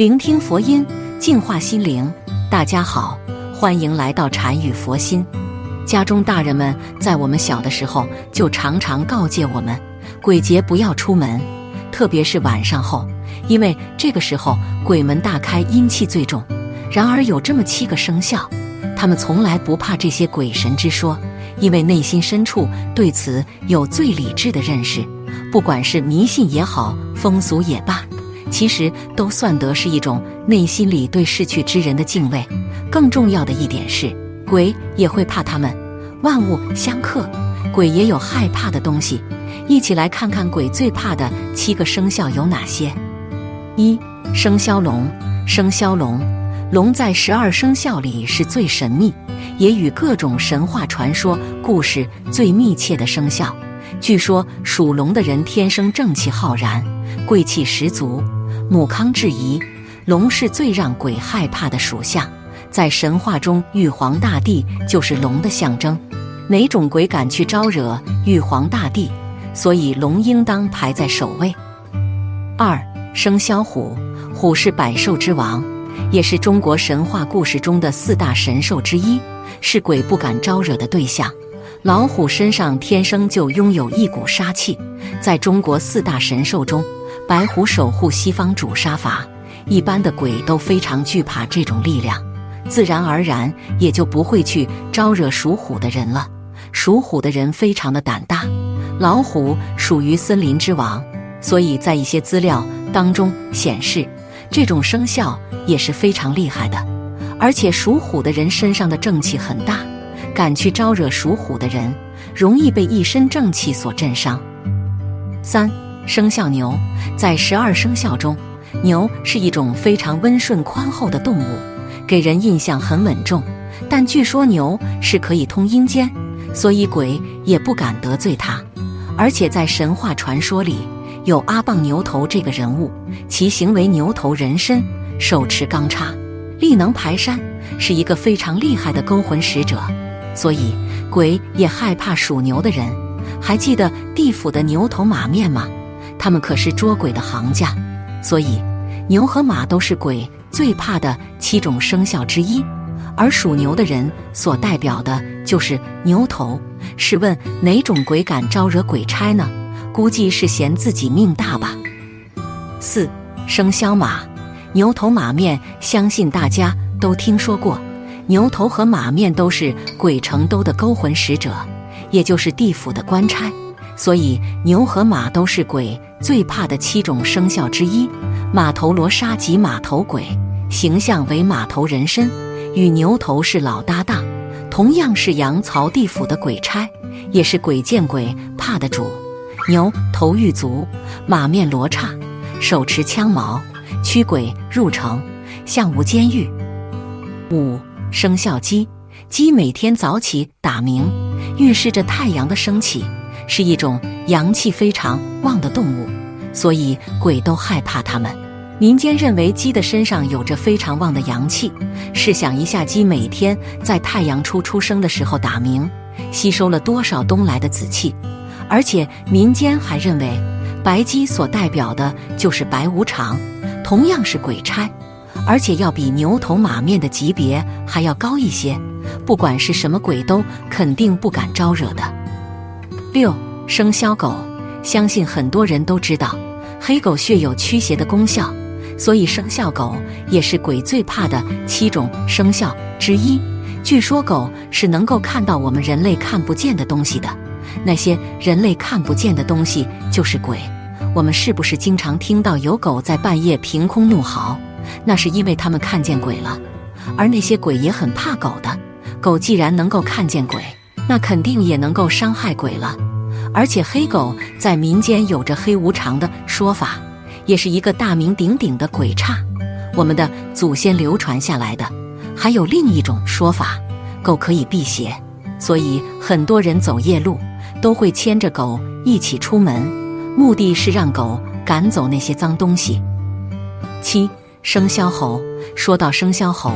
聆听佛音，净化心灵。大家好，欢迎来到禅语佛心。家中大人们在我们小的时候就常常告诫我们，鬼节不要出门，特别是晚上后，因为这个时候鬼门大开，阴气最重。然而有这么七个生肖，他们从来不怕这些鬼神之说，因为内心深处对此有最理智的认识。不管是迷信也好，风俗也罢，其实都算得是一种内心里对逝去之人的敬畏。更重要的一点是，鬼也会怕他们。万物相克，鬼也有害怕的东西。一起来看看鬼最怕的七个生肖有哪些。一生肖龙，生肖龙，龙在十二生肖里是最神秘，也与各种神话传说故事最密切的生肖。据说属龙的人天生正气浩然，贵气十足，母康质疑。龙是最让鬼害怕的属相，在神话中，玉皇大帝就是龙的象征。哪种鬼敢去招惹玉皇大帝？所以龙应当排在首位。二生肖虎，虎是百兽之王，也是中国神话故事中的四大神兽之一，是鬼不敢招惹的对象。老虎身上天生就拥有一股杀气，在中国四大神兽中，白虎守护西方主杀法，一般的鬼都非常惧怕这种力量，自然而然也就不会去招惹属虎的人了。属虎的人非常的胆大，老虎属于森林之王，所以在一些资料当中显示，这种生肖也是非常厉害的，而且属虎的人身上的正气很大。敢去招惹属虎的人，容易被一身正气所震伤。三生肖牛，在十二生肖中，牛是一种非常温顺宽厚的动物，给人印象很稳重。但据说牛是可以通阴间，所以鬼也不敢得罪它。而且在神话传说里，有阿棒牛头这个人物，其形为牛头人身，手持钢叉，力能排山，是一个非常厉害的勾魂使者。所以鬼也害怕属牛的人。还记得地府的牛头马面吗？他们可是捉鬼的行家。所以牛和马都是鬼最怕的七种生肖之一。而属牛的人所代表的就是牛头。试问哪种鬼敢招惹鬼差呢？估计是嫌自己命大吧。四生肖马，牛头马面，相信大家都听说过。牛头和马面都是鬼城都的勾魂使者，也就是地府的官差，所以牛和马都是鬼最怕的七种生肖之一。马头罗刹及马头鬼，形象为马头人身，与牛头是老搭档，同样是阳曹地府的鬼差，也是鬼见鬼怕的主。牛头玉足，马面罗刹，手持枪矛，驱鬼入城，相无监狱。五。生肖鸡，鸡每天早起打鸣，预示着太阳的升起，是一种阳气非常旺的动物，所以鬼都害怕它们。民间认为鸡的身上有着非常旺的阳气。试想一下，鸡每天在太阳初出生的时候打鸣，吸收了多少东来的紫气？而且民间还认为，白鸡所代表的就是白无常，同样是鬼差。而且要比牛头马面的级别还要高一些，不管是什么鬼都肯定不敢招惹的。六生肖狗，相信很多人都知道，黑狗血有驱邪的功效，所以生肖狗也是鬼最怕的七种生肖之一。据说狗是能够看到我们人类看不见的东西的，那些人类看不见的东西就是鬼。我们是不是经常听到有狗在半夜凭空怒嚎？那是因为他们看见鬼了，而那些鬼也很怕狗的。狗既然能够看见鬼，那肯定也能够伤害鬼了。而且黑狗在民间有着黑无常的说法，也是一个大名鼎鼎的鬼差。我们的祖先流传下来的，还有另一种说法，狗可以辟邪，所以很多人走夜路都会牵着狗一起出门，目的是让狗赶走那些脏东西。七。生肖猴，说到生肖猴，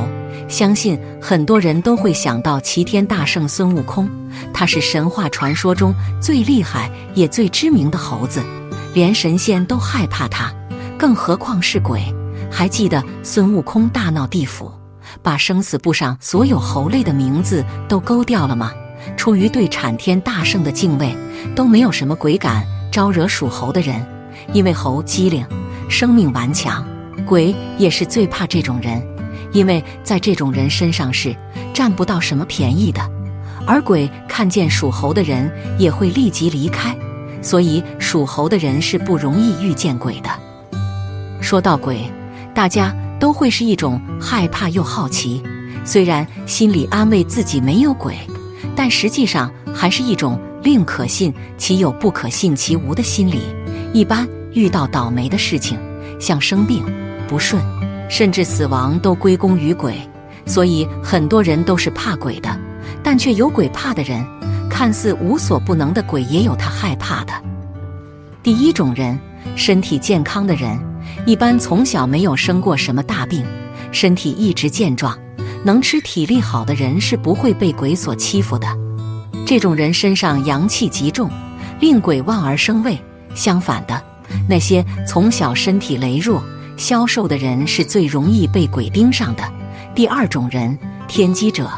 相信很多人都会想到齐天大圣孙悟空。他是神话传说中最厉害也最知名的猴子，连神仙都害怕他，更何况是鬼，还记得孙悟空大闹地府，把生死簿上所有猴类的名字都勾掉了吗？出于对产天大圣的敬畏，都没有什么鬼敢招惹属猴的人，因为猴机灵，生命顽强。鬼也是最怕这种人，因为在这种人身上是占不到什么便宜的。而鬼看见属猴的人也会立即离开，所以属猴的人是不容易遇见鬼的。说到鬼，大家都会是一种害怕又好奇，虽然心里安慰自己没有鬼，但实际上还是一种宁可信其有，不可信其无的心理。一般遇到倒霉的事情，像生病、不顺，甚至死亡，都归功于鬼，所以很多人都是怕鬼的。但却有鬼怕的人，看似无所不能的鬼，也有他害怕的。第一种人，身体健康的人，一般从小没有生过什么大病，身体一直健壮，能吃、体力好的人是不会被鬼所欺负的。这种人身上阳气极重，令鬼望而生畏。相反的，那些从小身体羸弱、消瘦的人，是最容易被鬼盯上的。第二种人，天机者。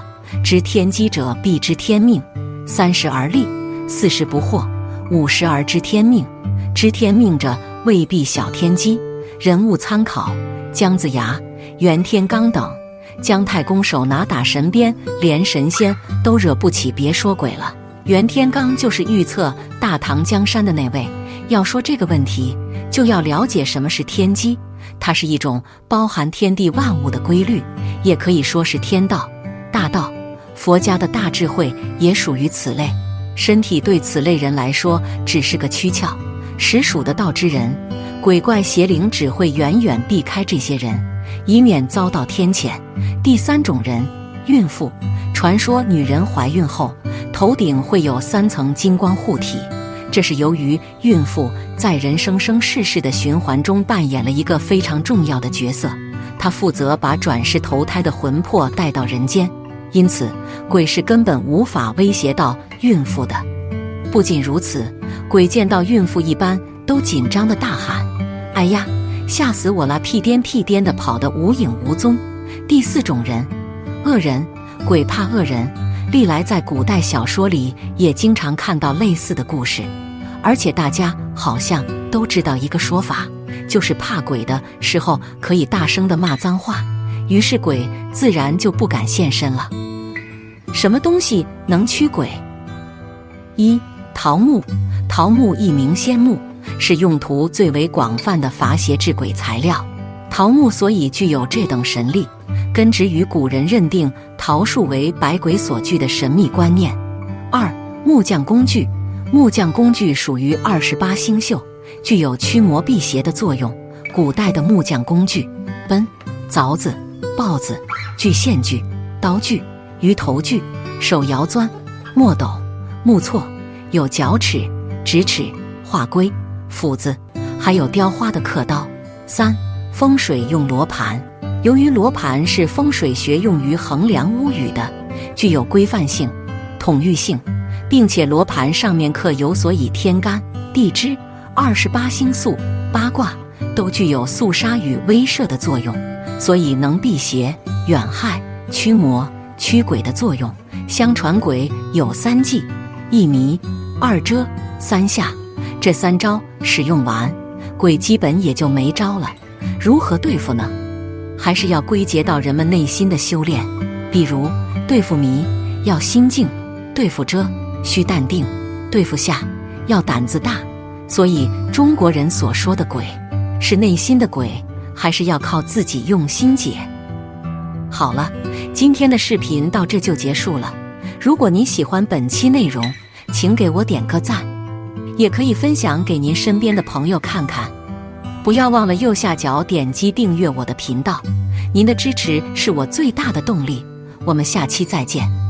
知天机者必知天命，三十而立，四十不惑，五十而知天命。知天命者未必晓天机。人物参考：姜子牙、袁天罡等。姜太公手拿打神鞭，连神仙都惹不起，别说鬼了。袁天罡就是预测大唐江山的那位。要说这个问题，就要了解什么是天机。它是一种包含天地万物的规律，也可以说是天道、大道。佛家的大智慧也属于此类，身体对此类人来说只是个躯壳，实属的道之人。鬼怪邪灵只会远远避开这些人，以免遭到天谴。第三种人，孕妇。传说女人怀孕后头顶会有三层金光护体，这是由于孕妇在人生生世世的循环中扮演了一个非常重要的角色，她负责把转世投胎的魂魄带到人间。因此，鬼是根本无法威胁到孕妇的。不仅如此，鬼见到孕妇一般都紧张的大喊：“哎呀，吓死我了！”屁颠屁颠的跑得无影无踪。第四种人，恶人。鬼怕恶人，历来在古代小说里也经常看到类似的故事，而且大家好像都知道一个说法，就是怕鬼的时候可以大声的骂脏话。于是鬼自然就不敢现身了。什么东西能驱鬼？一桃木，桃木一名仙木，是用途最为广泛的伐邪治鬼材料。桃木所以具有这等神力，根植于古人认定桃树为百鬼所惧的神秘观念。二木匠工具，木匠工具属于二十八星宿，具有驱魔辟邪的作用。古代的木匠工具，奔、凿子。刨子、锯线锯、刀具、鱼头锯、手摇钻、墨斗、木锉，有角尺、直尺、画龟、斧子，还有雕花的刻刀。三、风水用罗盘，由于罗盘是风水学用于衡量屋宇的，具有规范性、统御性，并且罗盘上面刻有所以天干、地支、二十八星宿、八卦，都具有肃杀与威慑的作用。所以能辟邪、远害、驱魔、驱鬼的作用。相传鬼有三忌：一迷、二遮、三下。这三招使用完，鬼基本也就没招了。如何对付呢？还是要归结到人们内心的修炼。比如对付迷，要心静；对付遮，需淡定；对付下，要胆子大。所以中国人所说的鬼，是内心的鬼。还是要靠自己用心解。好了，今天的视频到这就结束了。如果您喜欢本期内容，请给我点个赞，也可以分享给您身边的朋友看看。不要忘了右下角点击订阅我的频道，您的支持是我最大的动力。我们下期再见。